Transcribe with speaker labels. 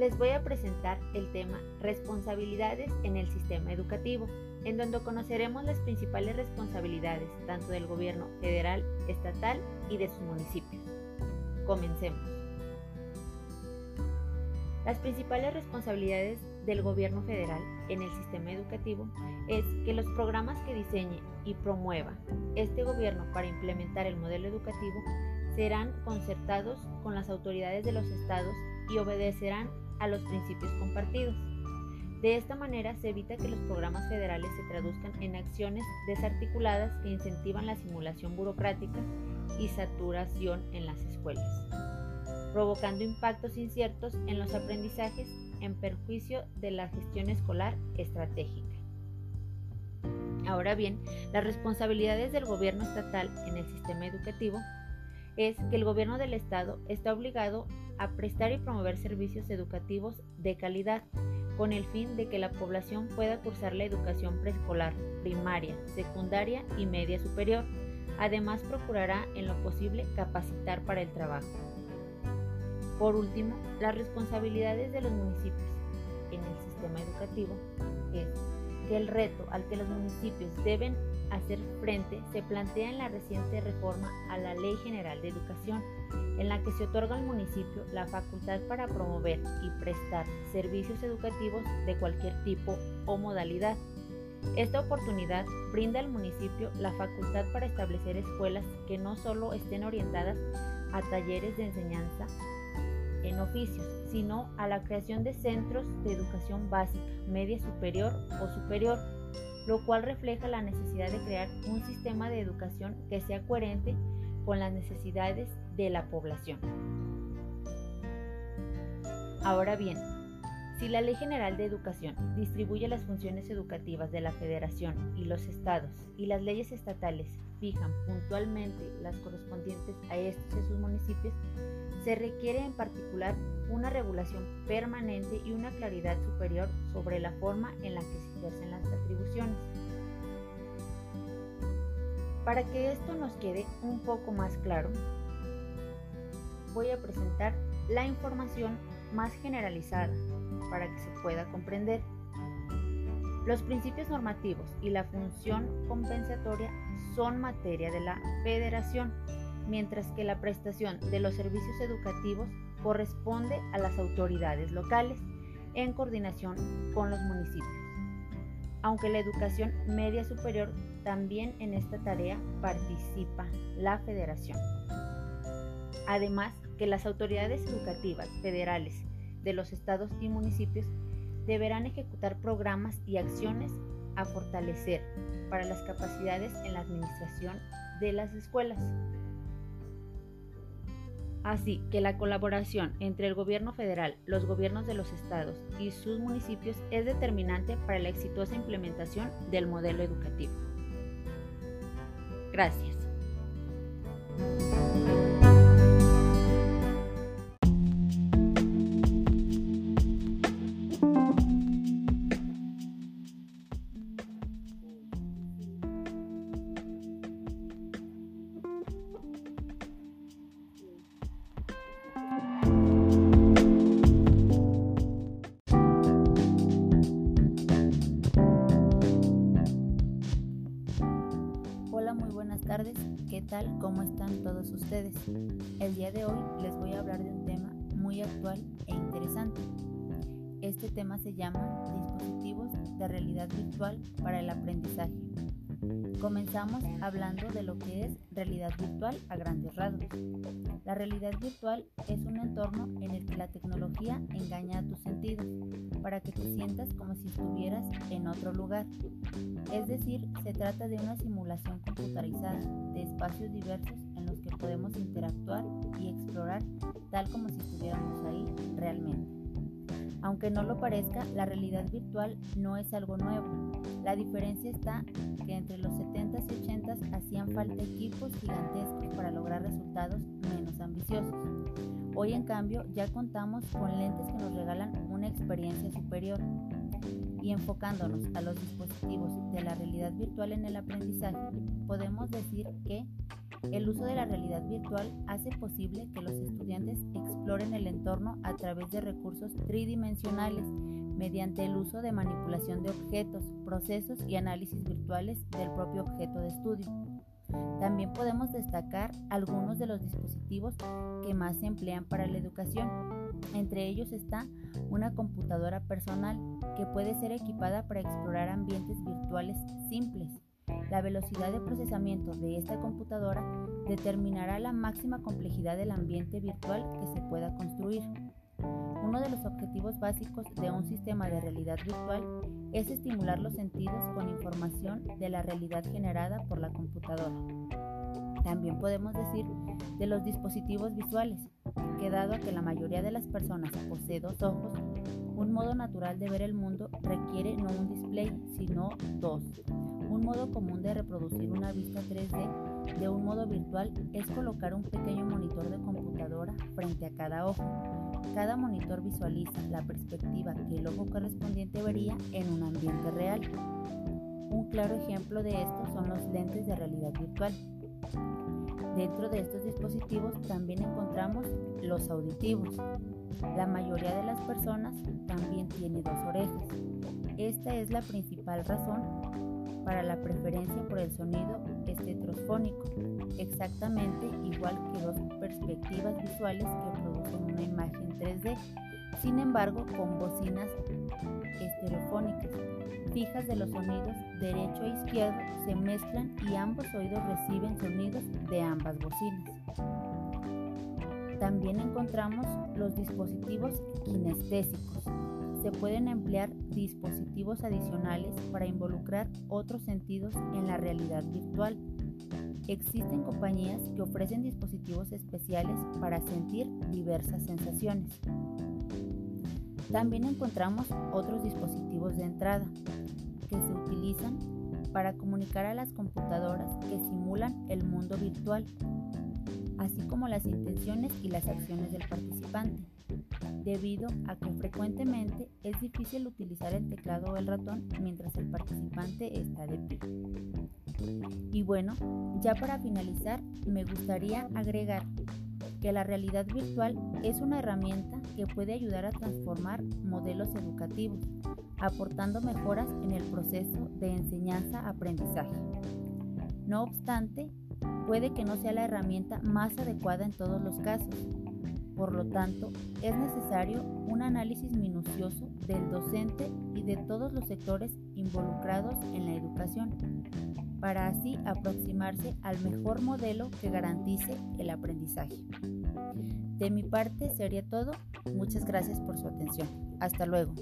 Speaker 1: les voy a presentar el tema responsabilidades en el sistema educativo, en donde conoceremos las principales responsabilidades tanto del gobierno federal, estatal y de sus municipios. Comencemos. Las principales responsabilidades del gobierno federal en el sistema educativo es que los programas que diseñe y promueva este gobierno para implementar el modelo educativo serán concertados con las autoridades de los estados y obedecerán a los principios compartidos. De esta manera se evita que los programas federales se traduzcan en acciones desarticuladas que incentivan la simulación burocrática y saturación en las escuelas, provocando impactos inciertos en los aprendizajes en perjuicio de la gestión escolar estratégica. Ahora bien, las responsabilidades del gobierno estatal en el sistema educativo es que el gobierno del estado está obligado a prestar y promover servicios educativos de calidad con el fin de que la población pueda cursar la educación preescolar, primaria, secundaria y media superior. Además, procurará en lo posible capacitar para el trabajo. Por último, las responsabilidades de los municipios en el sistema educativo es que el reto al que los municipios deben hacer frente se plantea en la reciente reforma a la Ley General de Educación, en la que se otorga al municipio la facultad para promover y prestar servicios educativos de cualquier tipo o modalidad. Esta oportunidad brinda al municipio la facultad para establecer escuelas que no solo estén orientadas a talleres de enseñanza en oficios, sino a la creación de centros de educación básica, media superior o superior lo cual refleja la necesidad de crear un sistema de educación que sea coherente con las necesidades de la población. Ahora bien, si la Ley General de Educación distribuye las funciones educativas de la Federación y los estados y las leyes estatales fijan puntualmente las correspondientes a estos y sus municipios, se requiere en particular una regulación permanente y una claridad superior sobre la forma en la que se ejercen las atribuciones. Para que esto nos quede un poco más claro, voy a presentar la información más generalizada para que se pueda comprender. Los principios normativos y la función compensatoria son materia de la federación mientras que la prestación de los servicios educativos corresponde a las autoridades locales en coordinación con los municipios. Aunque la educación media superior también en esta tarea participa la federación. Además que las autoridades educativas federales de los estados y municipios deberán ejecutar programas y acciones a fortalecer para las capacidades en la administración de las escuelas. Así que la colaboración entre el gobierno federal, los gobiernos de los estados y sus municipios es determinante para la exitosa implementación del modelo educativo. Gracias. Tal? ¿Cómo están todos ustedes? El día de hoy les voy a hablar de un tema muy actual e interesante. Este tema se llama dispositivos de realidad virtual para el aprendizaje. Comenzamos hablando de lo que es realidad virtual a grandes rasgos. La realidad virtual es un entorno en el que la tecnología engaña a tus para que te sientas como si estuvieras en otro lugar. Es decir, se trata de una simulación computarizada de espacios diversos en los que podemos interactuar y explorar tal como si estuviéramos ahí realmente. Aunque no lo parezca, la realidad virtual no es algo nuevo. La diferencia está que entre los 70s y 80s hacían falta equipos gigantescos para lograr resultados menos ambiciosos. Hoy en cambio ya contamos con lentes que nos regalan una experiencia superior. Y enfocándonos a los dispositivos de la realidad virtual en el aprendizaje, podemos decir que el uso de la realidad virtual hace posible que los estudiantes exploren el entorno a través de recursos tridimensionales mediante el uso de manipulación de objetos, procesos y análisis virtuales del propio objeto de estudio. También podemos destacar algunos de los dispositivos que más se emplean para la educación. Entre ellos está una computadora personal que puede ser equipada para explorar ambientes virtuales simples. La velocidad de procesamiento de esta computadora determinará la máxima complejidad del ambiente virtual que se pueda construir. Uno de los objetivos básicos de un sistema de realidad virtual es estimular los sentidos con información de la realidad generada por la computadora. También podemos decir de los dispositivos visuales, que dado que la mayoría de las personas posee dos ojos, un modo natural de ver el mundo requiere no un display, sino dos. Modo común de reproducir una vista 3D de un modo virtual es colocar un pequeño monitor de computadora frente a cada ojo cada monitor visualiza la perspectiva que el ojo correspondiente vería en un ambiente real. Un claro ejemplo de esto son los lentes de realidad virtual. Dentro de estos dispositivos también encontramos los auditivos. La mayoría de las personas también tiene dos orejas. Esta es la principal razón para la preferencia por el sonido estetrofónico, exactamente igual que dos perspectivas visuales que producen una imagen 3D, sin embargo con bocinas estereofónicas fijas de los sonidos derecho e izquierdo se mezclan y ambos oídos reciben sonidos de ambas bocinas. También encontramos los dispositivos kinestésicos, se pueden emplear dispositivos adicionales para involucrar otros sentidos en la realidad virtual. Existen compañías que ofrecen dispositivos especiales para sentir diversas sensaciones. También encontramos otros dispositivos de entrada que se utilizan para comunicar a las computadoras que simulan el mundo virtual, así como las intenciones y las acciones del participante debido a que frecuentemente es difícil utilizar el teclado o el ratón mientras el participante está de pie. Y bueno, ya para finalizar, me gustaría agregar que la realidad virtual es una herramienta que puede ayudar a transformar modelos educativos, aportando mejoras en el proceso de enseñanza-aprendizaje. No obstante, puede que no sea la herramienta más adecuada en todos los casos, por lo tanto, es necesario un análisis minucioso del docente y de todos los sectores involucrados en la educación, para así aproximarse al mejor modelo que garantice el aprendizaje. De mi parte sería todo. Muchas gracias por su atención. Hasta luego.